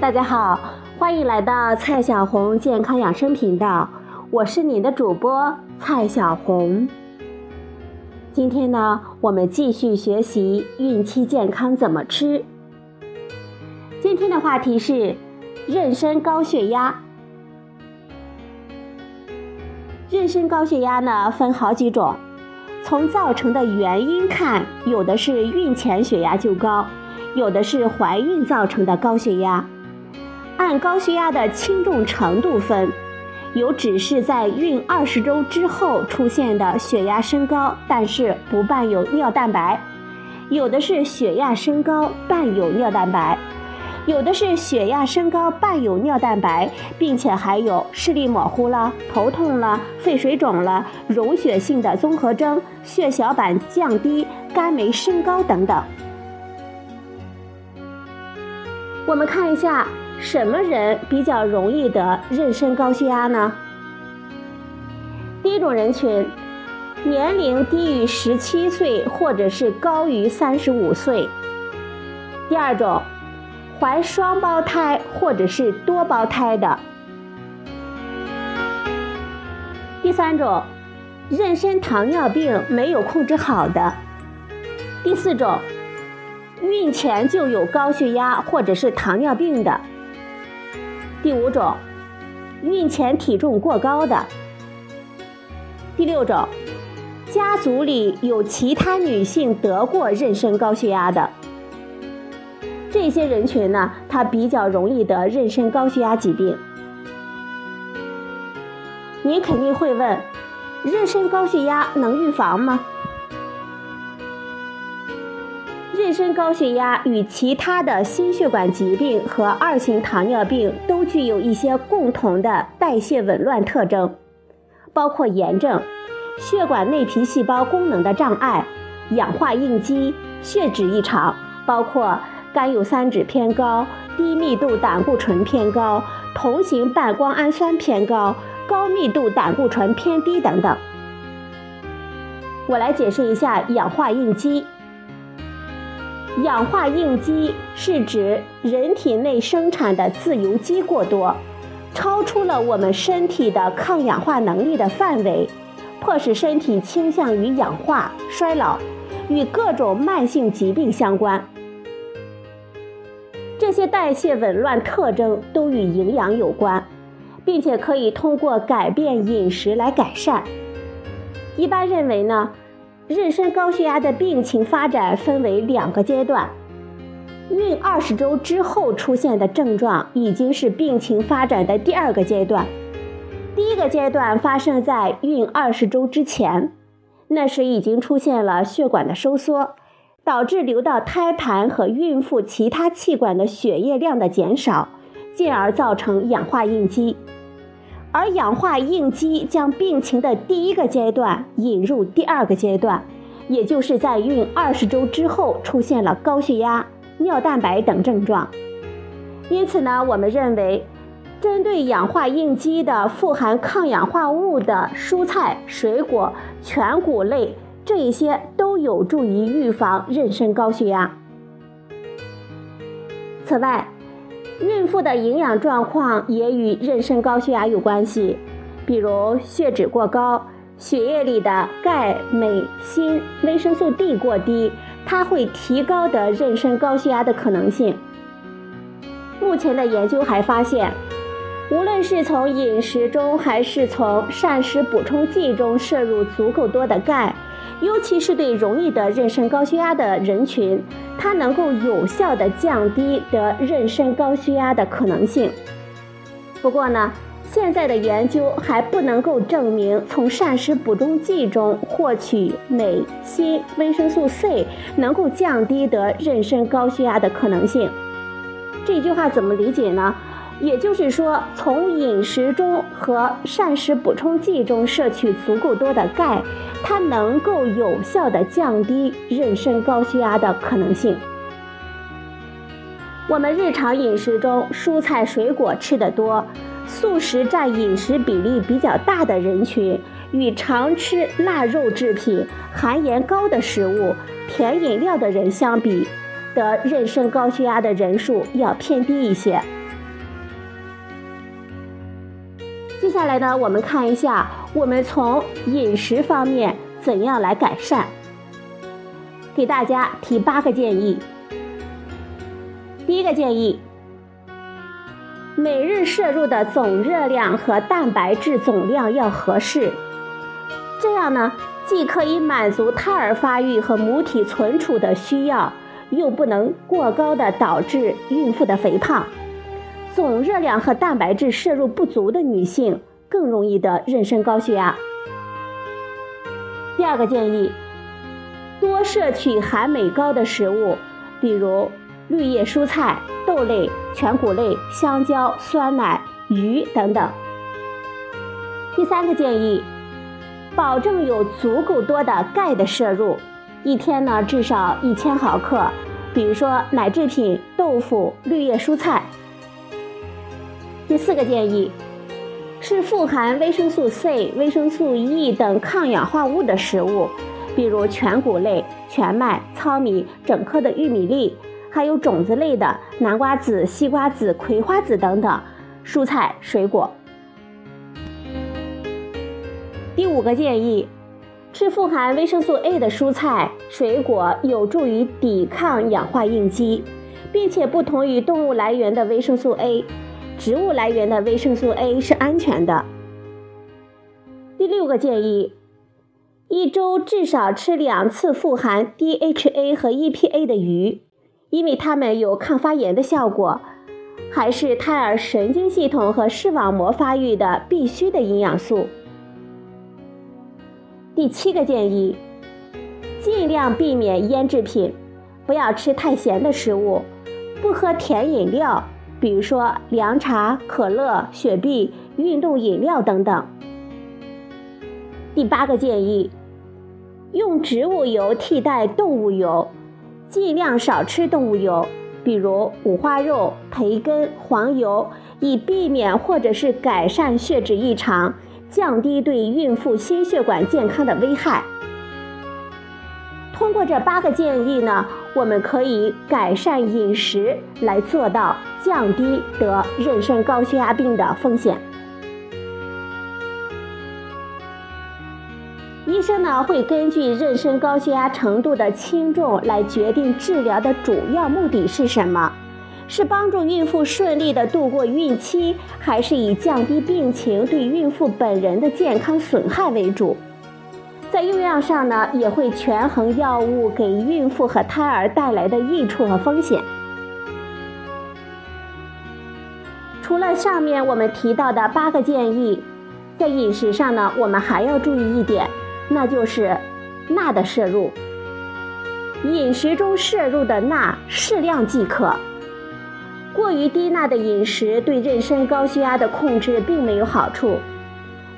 大家好，欢迎来到蔡小红健康养生频道，我是你的主播蔡小红。今天呢，我们继续学习孕期健康怎么吃。今天的话题是妊娠高血压。妊娠高血压呢，分好几种，从造成的原因看，有的是孕前血压就高。有的是怀孕造成的高血压，按高血压的轻重程度分，有只是在孕二十周之后出现的血压升高，但是不伴有尿蛋白；有的是血压升高伴有尿蛋白；有的是血压升高伴有尿蛋白，并且还有视力模糊了、头痛了、肺水肿了、溶血性的综合征、血小板降低、肝酶升高等等。我们看一下，什么人比较容易得妊娠高血压呢？第一种人群，年龄低于十七岁或者是高于三十五岁；第二种，怀双胞胎或者是多胞胎的；第三种，妊娠糖尿病没有控制好的；第四种。孕前就有高血压或者是糖尿病的。第五种，孕前体重过高的。第六种，家族里有其他女性得过妊娠高血压的。这些人群呢，他比较容易得妊娠高血压疾病。您肯定会问，妊娠高血压能预防吗？妊娠高血压与其他的心血管疾病和二型糖尿病都具有一些共同的代谢紊乱特征，包括炎症、血管内皮细胞功能的障碍、氧化应激、血脂异常，包括甘油三酯偏高、低密度胆固醇偏高、同型半胱氨酸偏高、高密度胆固醇偏低等等。我来解释一下氧化应激。氧化应激是指人体内生产的自由基过多，超出了我们身体的抗氧化能力的范围，迫使身体倾向于氧化衰老，与各种慢性疾病相关。这些代谢紊乱特征都与营养有关，并且可以通过改变饮食来改善。一般认为呢。妊娠高血压的病情发展分为两个阶段，孕二十周之后出现的症状已经是病情发展的第二个阶段。第一个阶段发生在孕二十周之前，那时已经出现了血管的收缩，导致流到胎盘和孕妇其他器官的血液量的减少，进而造成氧化应激。而氧化应激将病情的第一个阶段引入第二个阶段，也就是在孕二十周之后出现了高血压、尿蛋白等症状。因此呢，我们认为，针对氧化应激的富含抗氧化物的蔬菜、水果、全谷类这一些都有助于预防妊娠高血压。此外，孕妇的营养状况也与妊娠高血压有关系，比如血脂过高、血液里的钙、镁、锌、维生素 D 过低，它会提高的妊娠高血压的可能性。目前的研究还发现，无论是从饮食中还是从膳食补充剂中摄入足够多的钙。尤其是对容易得妊娠高血压的人群，它能够有效的降低得妊娠高血压的可能性。不过呢，现在的研究还不能够证明从膳食补充剂中获取镁、锌、维生素 C 能够降低得妊娠高血压的可能性。这句话怎么理解呢？也就是说，从饮食中和膳食补充剂中摄取足够多的钙，它能够有效的降低妊娠高血压的可能性。我们日常饮食中蔬菜水果吃得多，素食占饮食比例比较大的人群，与常吃腊肉制品、含盐高的食物、甜饮料的人相比，得妊娠高血压的人数要偏低一些。接下来呢，我们看一下我们从饮食方面怎样来改善。给大家提八个建议。第一个建议，每日摄入的总热量和蛋白质总量要合适，这样呢，既可以满足胎儿发育和母体存储的需要，又不能过高的导致孕妇的肥胖。总热量和蛋白质摄入不足的女性更容易得妊娠高血压。第二个建议，多摄取含镁高的食物，比如绿叶蔬菜、豆类、全谷类、香蕉、酸奶、鱼等等。第三个建议，保证有足够多的钙的摄入，一天呢至少一千毫克，比如说奶制品、豆腐、绿叶蔬菜。第四个建议，吃富含维生素 C、维生素 E 等抗氧化物的食物，比如全谷类、全麦、糙米、整颗的玉米粒，还有种子类的南瓜子、西瓜子、葵花籽等等蔬菜水果。第五个建议，吃富含维生素 A 的蔬菜水果，有助于抵抗氧化应激，并且不同于动物来源的维生素 A。植物来源的维生素 A 是安全的。第六个建议，一周至少吃两次富含 DHA 和 EPA 的鱼，因为它们有抗发炎的效果，还是胎儿神经系统和视网膜发育的必须的营养素。第七个建议，尽量避免腌制品，不要吃太咸的食物，不喝甜饮料。比如说凉茶、可乐、雪碧、运动饮料等等。第八个建议，用植物油替代动物油，尽量少吃动物油，比如五花肉、培根、黄油，以避免或者是改善血脂异常，降低对孕妇心血管健康的危害。通过这八个建议呢，我们可以改善饮食，来做到降低得妊娠高血压病的风险。医生呢会根据妊娠高血压程度的轻重来决定治疗的主要目的是什么，是帮助孕妇顺利的度过孕期，还是以降低病情对孕妇本人的健康损害为主？在用药上呢，也会权衡药物给孕妇和胎儿带来的益处和风险。除了上面我们提到的八个建议，在饮食上呢，我们还要注意一点，那就是钠的摄入。饮食中摄入的钠适量即可，过于低钠的饮食对妊娠高血压的控制并没有好处。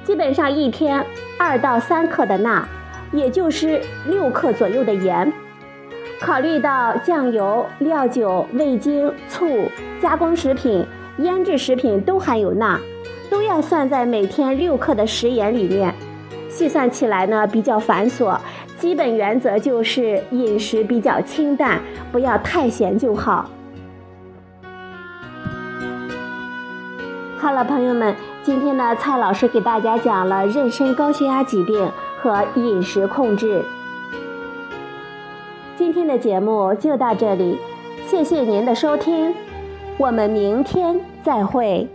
基本上一天二到三克的钠，也就是六克左右的盐。考虑到酱油、料酒、味精、醋、加工食品、腌制食品都含有钠，都要算在每天六克的食盐里面。细算起来呢比较繁琐，基本原则就是饮食比较清淡，不要太咸就好。好了，朋友们。今天呢，蔡老师给大家讲了妊娠高血压疾病和饮食控制。今天的节目就到这里，谢谢您的收听，我们明天再会。